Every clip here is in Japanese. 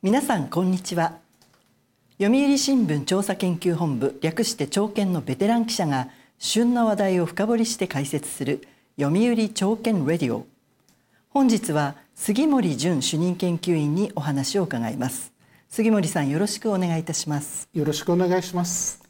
皆さんこんにちは。読売新聞調査研究本部略して朝研のベテラン記者が旬な話題を深掘りして解説する読売朝研レディオ。本日は杉森淳主任研究員にお話を伺います。杉森さんよろしくお願いいたします。よろしくお願いします。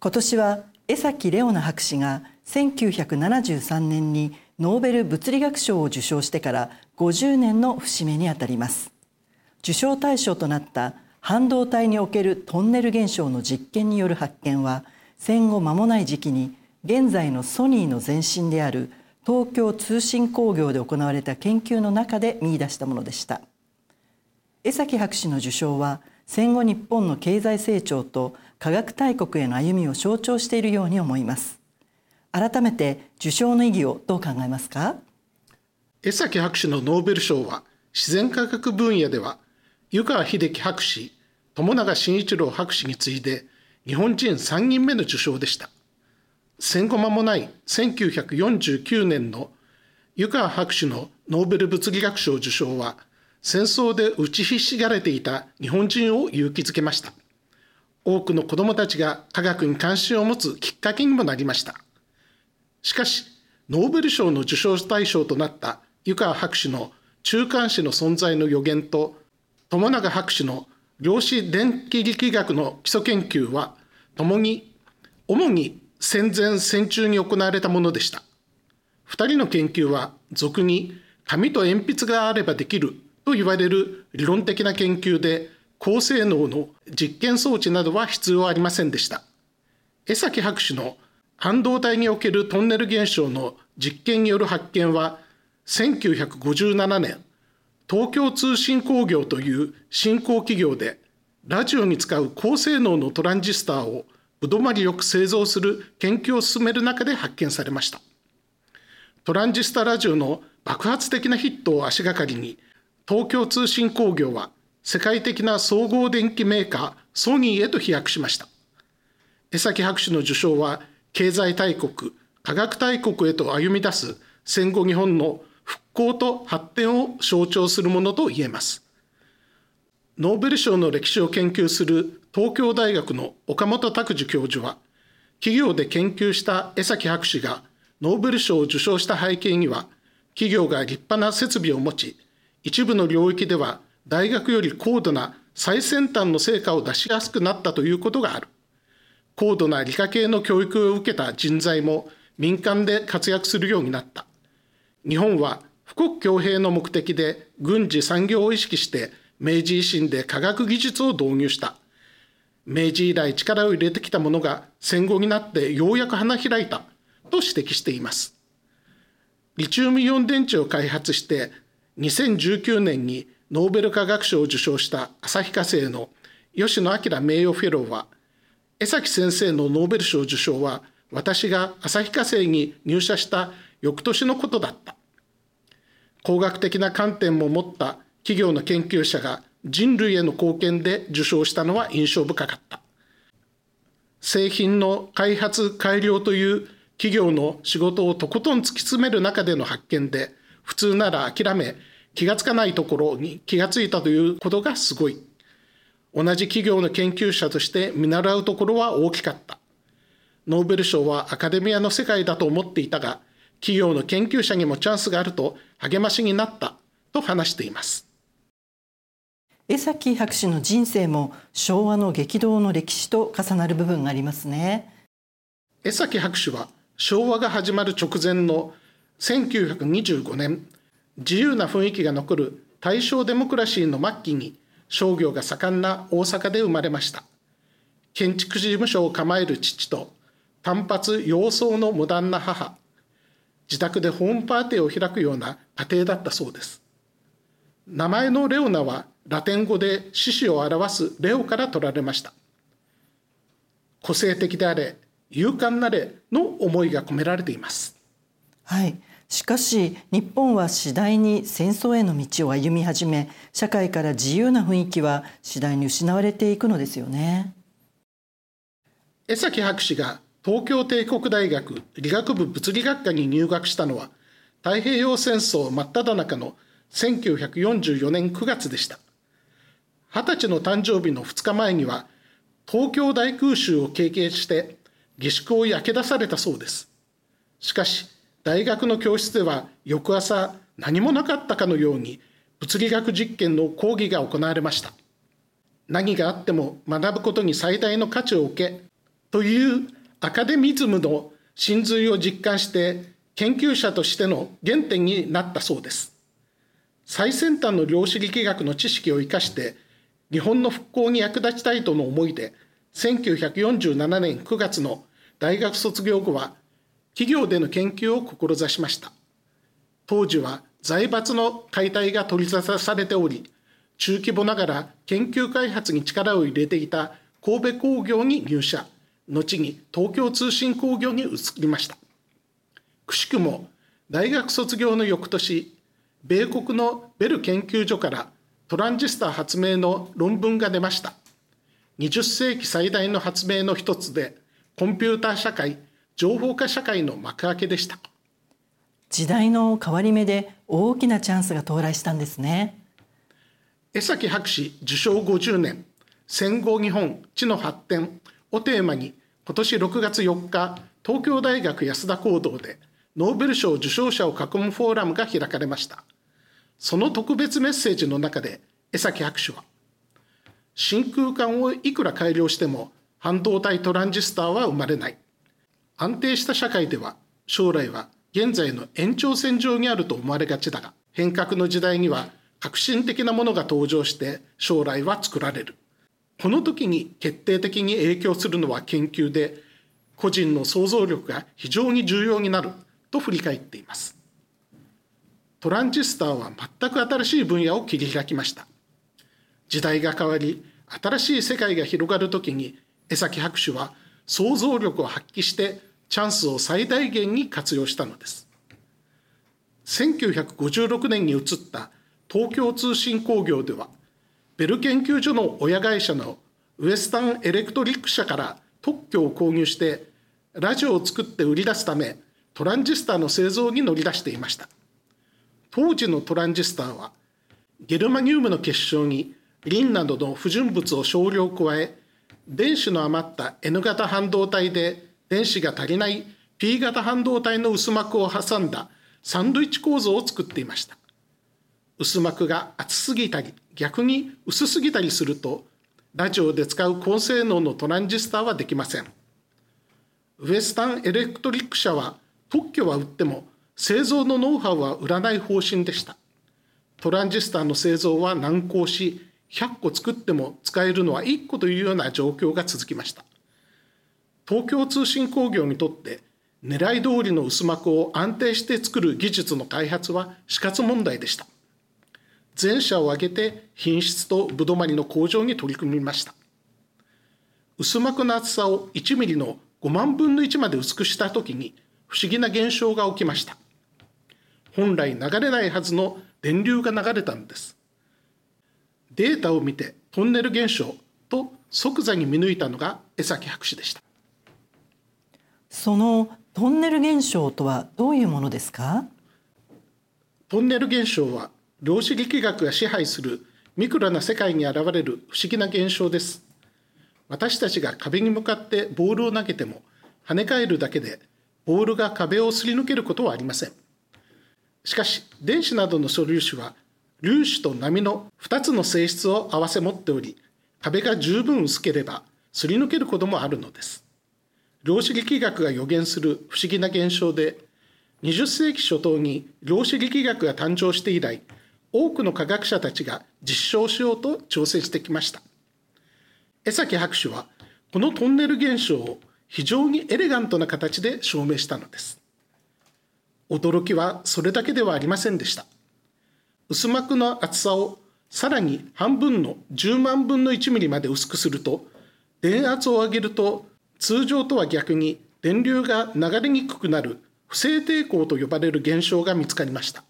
今年は江崎レオナ博士が1973年にノーベル物理学賞を受賞してから50年の節目にあたります受賞対象となった半導体におけるトンネル現象の実験による発見は戦後間もない時期に現在のソニーの前身である東京通信工業で行われた研究の中で見出したものでした。江崎博士の受賞は戦後日本の経済成長と科学大国への歩みを象徴しているように思います。改めて受賞の意義をどう考えますか？江崎博士のノーベル賞は自然科学分野では湯川秀樹博士、友永慎一郎博士に次いで日本人3人目の受賞でした。戦後間もない1949年の湯川博士のノーベル物理学賞受賞は戦争で打ちひしがれていた日本人を勇気づけました。多くの子どもたちが科学に関心を持つきっかけにもなりました。しかし、ノーベル賞の受賞対象となった湯川博士の中間子の存在の予言と友永博士の量子電気力学の基礎研究は共に主に戦前戦中に行われたものでした。2人の研究は俗に紙と鉛筆があればできると言われる理論的な研究で高性能の実験装置などは必要ありませんでした。江崎博士の半導体におけるトンネル現象の実験による発見は1957年東京通信工業という新興企業でラジオに使う高性能のトランジスターをぶどまりよく製造する研究を進める中で発見されました。トランジスタラジオの爆発的なヒットを足がかりに東京通信工業は世界的な総合電機メーカーソニーへと飛躍しました。江崎博士の受賞は経済大国科学大国へと歩み出す戦後日本の興と発展を象徴するものと言えます。ノーベル賞の歴史を研究する東京大学の岡本拓樹教授は、企業で研究した江崎博士がノーベル賞を受賞した背景には、企業が立派な設備を持ち、一部の領域では大学より高度な最先端の成果を出しやすくなったということがある。高度な理科系の教育を受けた人材も民間で活躍するようになった。日本は富国強兵の目的で軍事産業を意識して明治維新で科学技術を導入した。明治以来力を入れてきたものが戦後になってようやく花開いたと指摘しています。リチウムイオン電池を開発して2019年にノーベル化学賞を受賞した旭化成の吉野明名誉フェローは江崎先生のノーベル賞受賞は私が旭化成に入社した翌年のことだった。工学的な観点も持った企業の研究者が人類への貢献で受賞したのは印象深かった。製品の開発改良という企業の仕事をとことん突き詰める中での発見で普通なら諦め気がつかないところに気がついたということがすごい。同じ企業の研究者として見習うところは大きかった。ノーベル賞はアカデミアの世界だと思っていたが、企業の研究者にもチャンスがあると励ましになったと話しています。江崎博士の人生も昭和の激動の歴史と重なる部分がありますね。江崎博士は昭和が始まる直前の1925年自由な雰囲気が残る大正デモクラシーの末期に商業が盛んな大阪で生まれました。建築事務所を構える父と単発洋装のモダンな母自宅でホームパーティーを開くような家庭だったそうです。名前のレオナはラテン語で獅子を表すレオから取られました。個性的であれ勇敢なれの思いが込められています。はい。しかし日本は次第に戦争への道を歩み始め社会から自由な雰囲気は次第に失われていくのですよね。江崎博士が東京帝国大学理学部物理学科に入学したのは太平洋戦争真っ只中の1944年9月でした。20歳の誕生日の2日前には東京大空襲を経験して下宿を焼け出されたそうです。しかし大学の教室では翌朝何もなかったかのように物理学実験の講義が行われました。何があっても学ぶことに最大の価値を置けというアカデミズムの真髄を実感して研究者としての原点になったそうです。最先端の量子力学の知識を生かして日本の復興に役立ちたいとの思いで1947年9月の大学卒業後は企業での研究を志しました。当時は財閥の解体が取り沙汰されており中規模ながら研究開発に力を入れていた神戸工業に入社。後に東京通信工業に移りました。くしくも大学卒業の翌年米国のベル研究所からトランジスタ発明の論文が出ました。20世紀最大の発明の一つでコンピューター社会情報化社会の幕開けでした。時代の変わり目で大きなチャンスが到来したんですね。江崎博士受賞50年戦後日本知の発展をテーマに今年6月4日東京大学安田講堂でノーベル賞受賞者を囲むフォーラムが開かれました。その特別メッセージの中で江崎博士は真空管をいくら改良しても半導体トランジスターは生まれない。安定した社会では将来は現在の延長線上にあると思われがちだが変革の時代には革新的なものが登場して将来は作られる。この時に決定的に影響するのは研究で個人の想像力が非常に重要になると振り返っています。トランジスターは全く新しい分野を切り開きました。時代が変わり新しい世界が広がる時に江崎博士は想像力を発揮してチャンスを最大限に活用したのです。1956年に移った東京通信工業ではベル研究所の親会社のウエスタンエレクトリック社から特許を購入してラジオを作って売り出すためトランジスタの製造に乗り出していました。当時のトランジスターはゲルマニウムの結晶にリンなどの不純物を少量加え電子の余った N 型半導体で電子が足りない P 型半導体の薄膜を挟んだサンドイッチ構造を作っていました。薄膜が厚すぎたり逆に薄すぎたりするとラジオで使う高性能のトランジスタはできません。ウエスタンエレクトリック社は特許は売っても製造のノウハウは売らない方針でした。トランジスタの製造は難航し100個作っても使えるのは1個というような状況が続きました。東京通信工業にとって狙い通りの薄膜を安定して作る技術の開発は死活問題でした。全社を挙げて品質とぶどまりの向上に取り組みました。薄膜の厚さを1ミリの5万分の1まで薄くした時に不思議な現象が起きました。本来流れないはずの電流が流れたのです。データを見てトンネル現象と即座に見抜いたのが江崎博士でした。そのトンネル現象とはどういうものですか？トンネル現象は量子力学が支配するミクロな世界に現れる不思議な現象です。私たちが壁に向かってボールを投げても跳ね返るだけでボールが壁をすり抜けることはありません。しかし電子などの素粒子は粒子と波の2つの性質を併せ持っており壁が十分薄ければすり抜けることもあるのです。量子力学が予言する不思議な現象で20世紀初頭に量子力学が誕生して以来多くの科学者たちが実証しようと挑戦してきました。江崎博士はこのトンネル現象を非常にエレガントな形で証明したのです。驚きはそれだけではありませんでした。薄膜の厚さをさらに半分の10万分の1ミリまで薄くすると電圧を上げると通常とは逆に電流が流れにくくなる不正抵抗と呼ばれる現象が見つかりました。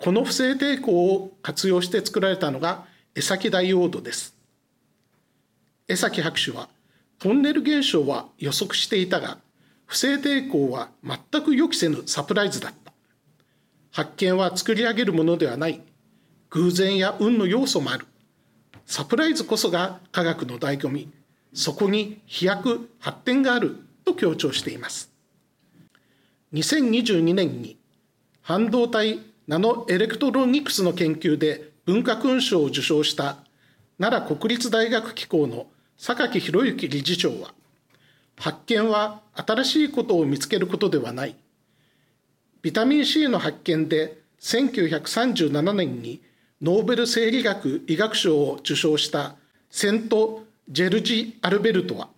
この不正抵抗を活用して作られたのが江崎ダイオードです。江崎博士はトンネル現象は予測していたが不正抵抗は全く予期せぬサプライズだった。発見は作り上げるものではない。偶然や運の要素もある。サプライズこそが科学の醍醐味。そこに飛躍発展がある。と強調しています。2022年に半導体ナノエレクトロニクスの研究で文化勲章を受章した奈良国立大学機構の榊博之理事長は発見は新しいことを見つけることではない。ビタミン C の発見で1937年にノーベル生理学・医学賞を受賞したセント・ジェルジ・アルベルトは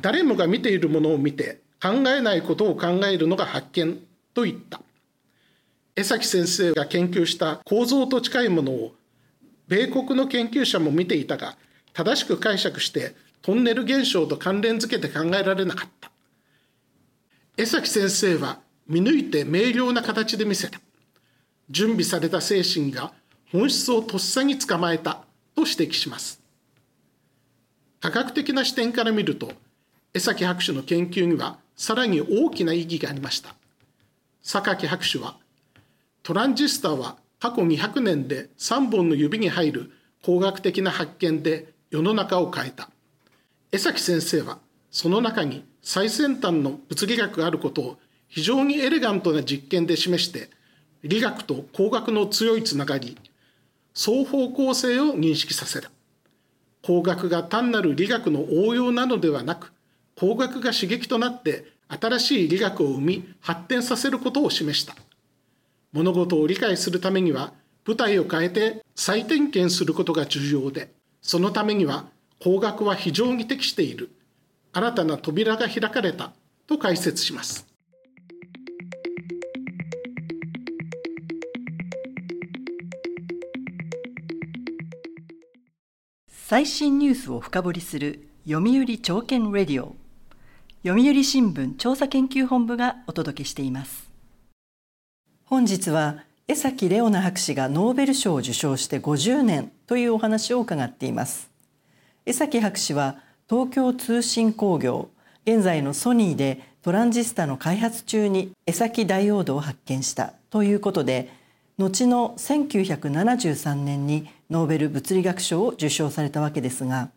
誰もが見ているものを見て考えないことを考えるのが発見と言った。江崎先生が研究した構造と近いものを米国の研究者も見ていたが正しく解釈してトンネル現象と関連づけて考えられなかった。江崎先生は見抜いて明瞭な形で見せた。準備された精神が本質をとっさに捕まえたと指摘します。科学的な視点から見ると江崎博士の研究にはさらに大きな意義がありました。榊博士はトランジスタは過去200年で3本の指に入る工学的な発見で世の中を変えた。江崎先生はその中に最先端の物理学があることを非常にエレガントな実験で示して理学と工学の強いつながり双方向性を認識させる工学が単なる理学の応用なのではなく工学が刺激となって新しい理学を生み発展させることを示した。物事を理解するためには舞台を変えて再点検することが重要でそのためには工学は非常に適している。新たな扉が開かれたと解説します。最新ニュースを深掘りする読売朝券レディオ。読売新聞調査研究本部がお届けしています。本日は江崎レオナ博士がノーベル賞を受賞して50年というお話を伺っています。江崎博士は東京通信工業現在のソニーでトランジスタの開発中に江崎ダイオードを発見したということで後の1973年にノーベル物理学賞を受賞されたわけですが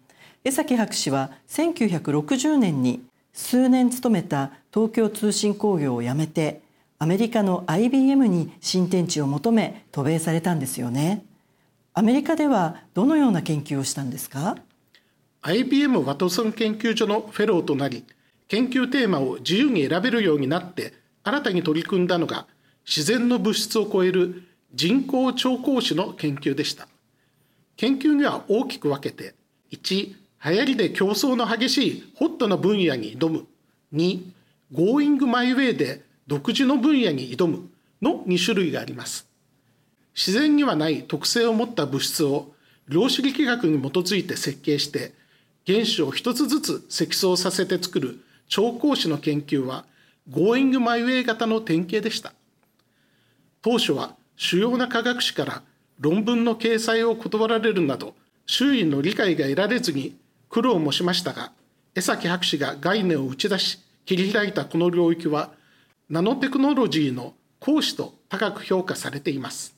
江崎博士は1960年に数年勤めた東京通信工業を辞めてアメリカの IBM に新天地を求め渡米されたんですよね。アメリカではどのような研究をしたんですか？IBM ワトソン研究所のフェローとなり研究テーマを自由に選べるようになって新たに取り組んだのが自然の物質を超える人工超光子の研究でした。研究には大きく分けて1流行りで競争の激しいホットな分野に挑む。2 Going My Way で独自の分野に挑むの2種類があります。自然にはない特性を持った物質を量子力学に基づいて設計して原子を一つずつ積層させて作る超光子の研究は Going My Way 型の典型でした。当初は主要な科学誌から論文の掲載を断られるなど周囲の理解が得られずに苦労もしましたが江崎博士が概念を打ち出し切り開いたこの領域はナノテクノロジーの講師と高く評価されています。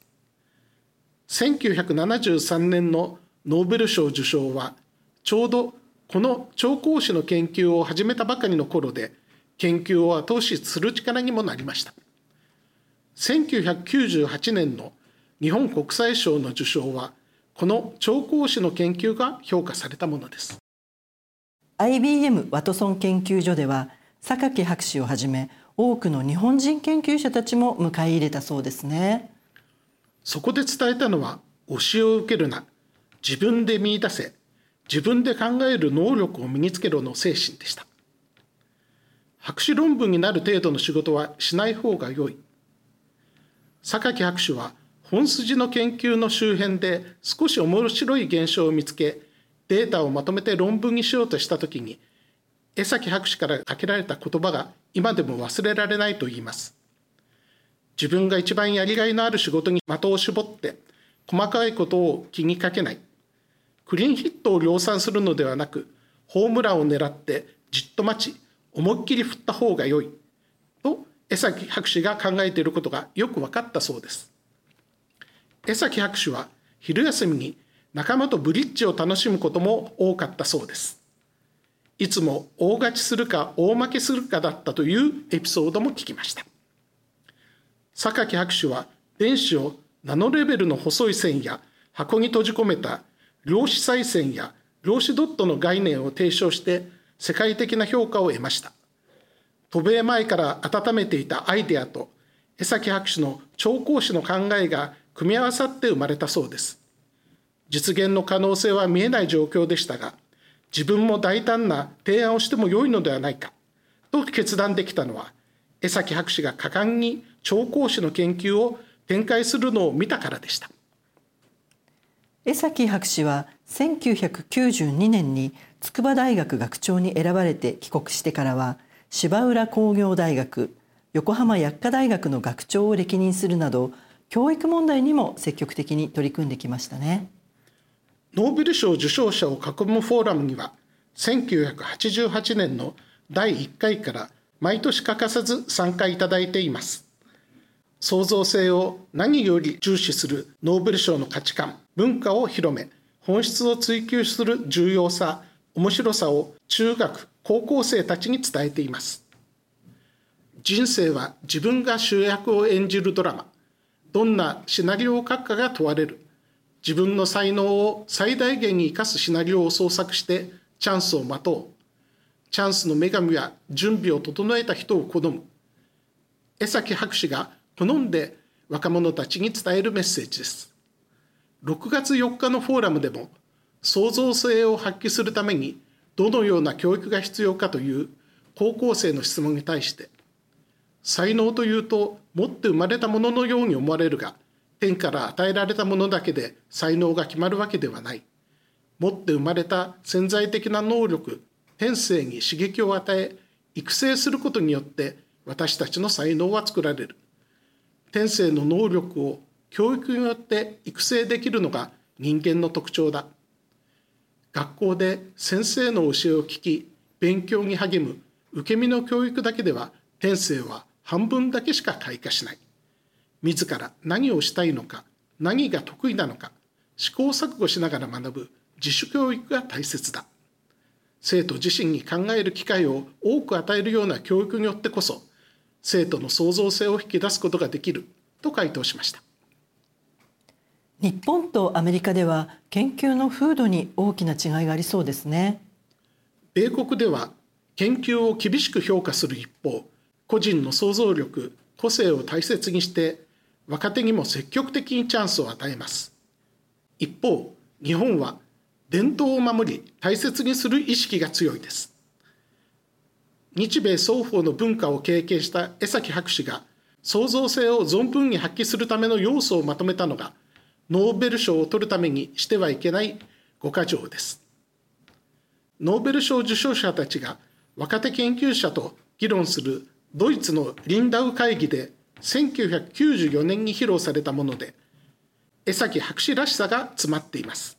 1973年のノーベル賞受賞はちょうどこの超光子の研究を始めたばかりの頃で研究を後押しする力にもなりました。1998年の日本国際賞の受賞はこの超光子の研究が評価されたものです。IBM ワトソン研究所では榊博士をはじめ多くの日本人研究者たちも迎え入れたそうですね。そこで伝えたのは教えを受けるな自分で見出せ自分で考える能力を身につけろの精神でした。博士論文になる程度の仕事はしない方が良い。榊博士は本筋の研究の周辺で少し面白い現象を見つけデータをまとめて論文にしようとした時に江崎博士からかけられた言葉が今でも忘れられないと言います。自分が一番やりがいのある仕事に的を絞って細かいことを気にかけない。クリーンヒットを量産するのではなくホームランを狙ってじっと待ち思いっきり振った方が良い。と江崎博士が考えていることがよく分かったそうです。江崎博士は昼休みに仲間とブリッジを楽しむことも多かったそうです。いつも大勝ちするか大負けするかだったというエピソードも聞きました。榊博士は電子をナノレベルの細い線や箱に閉じ込めた量子再線や量子ドットの概念を提唱して世界的な評価を得ました。渡米前から温めていたアイデアと江崎博士の超講師の考えが組み合わさって生まれたそうです。実現の可能性は見えない状況でしたが自分も大胆な提案をしても良いのではないか。と決断できたのは江崎博士が果敢に超講師の研究を展開するのを見たからでした。江崎博士は1992年に筑波大学学長に選ばれて帰国してからは芝浦工業大学横浜薬科大学の学長を歴任するなど教育問題にも積極的に取り組んできましたね。ノーベル賞受賞者を囲むフォーラムには1988年の第1回から毎年欠かさず参加いただいています。創造性を何より重視するノーベル賞の価値観文化を広め本質を追求する重要さ面白さを中学高校生たちに伝えています。人生は自分が主役を演じるドラマ。どんなシナリオを書くかが問われる。自分の才能を最大限に生かすシナリオを創作してチャンスを待とう。チャンスの女神は準備を整えた人を好む。江崎博士が好んで若者たちに伝えるメッセージです。6月4日のフォーラムでも創造性を発揮するためにどのような教育が必要かという高校生の質問に対して才能というと持って生まれたもののように思われるが天から与えられたものだけで才能が決まるわけではない。持って生まれた潜在的な能力天性に刺激を与え育成することによって私たちの才能は作られる。天性の能力を教育によって育成できるのが人間の特徴だ。学校で先生の教えを聞き勉強に励む受け身の教育だけでは天性は半分だけしか開花しない。自ら何をしたいのか何が得意なのか試行錯誤しながら学ぶ自主教育が大切だ。生徒自身に考える機会を多く与えるような教育によってこそ生徒の創造性を引き出すことができると回答しました。日本とアメリカでは研究の風土に大きな違いがありそうですね。米国では研究を厳しく評価する一方個人の想像力個性を大切にして若手にも積極的にチャンスを与えます。一方日本は伝統を守り大切にする意識が強いです。日米双方の文化を経験した江崎博士が創造性を存分に発揮するための要素をまとめたのがノーベル賞を取るためにしてはいけない5か条です。ノーベル賞受賞者たちが若手研究者と議論するドイツのリンダウ会議で1994年に披露されたもので江崎博士らしさが詰まっています。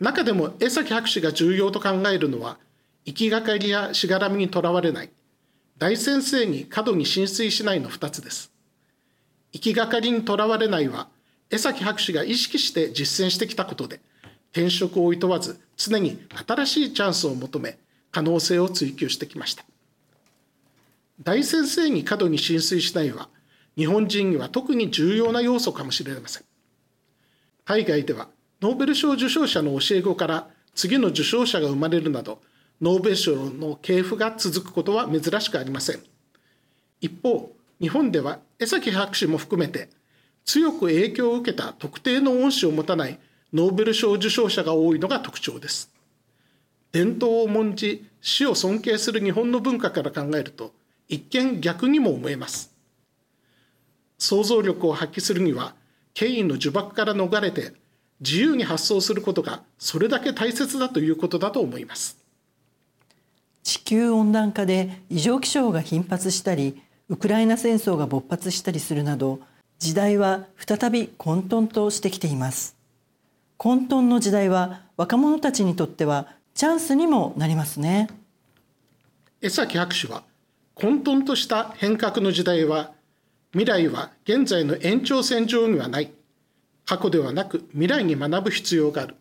中でも江崎博士が重要と考えるのは行きがかりやしがらみにとらわれない大先生に過度に浸水しないの2つです。行きがかりにとらわれないは江崎博士が意識して実践してきたことで転職をいとわず常に新しいチャンスを求め可能性を追求してきました。大先生に過度に浸水しないは日本人には特に重要な要素かもしれません。海外ではノーベル賞受賞者の教え子から次の受賞者が生まれるなどノーベル賞の系譜が続くことは珍しくありません。一方日本では江崎博士も含めて強く影響を受けた特定の恩師を持たないノーベル賞受賞者が多いのが特徴です。伝統を重んじ死を尊敬する日本の文化から考えると一見逆にも思えます。想像力を発揮するには権威の呪縛から逃れて自由に発想することがそれだけ大切だということだと思います。地球温暖化で異常気象が頻発したりウクライナ戦争が勃発したりするなど時代は再び混沌としてきています。混沌の時代は若者たちにとってはチャンスにもなりますね。江崎博士は混沌とした変革の時代は未来は現在の延長線上にはない過去ではなく未来に学ぶ必要がある。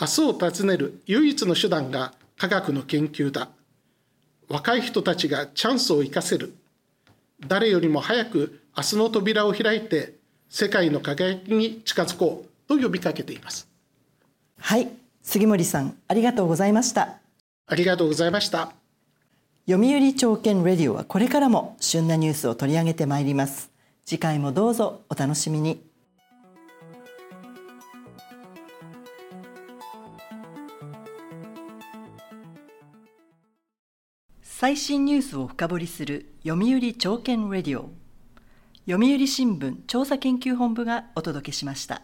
明日を尋ねる唯一の手段が科学の研究だ。若い人たちがチャンスを生かせる。誰よりも早く明日の扉を開いて世界の輝きに近づこうと呼びかけています。はい、杉森さん、ありがとうございました。ありがとうございました。読売朝券レディオはこれからも旬なニュースを取り上げてまいります。次回もどうぞお楽しみに。最新ニュースを深掘りする読売朝券レディオ読売新聞調査研究本部がお届けしました。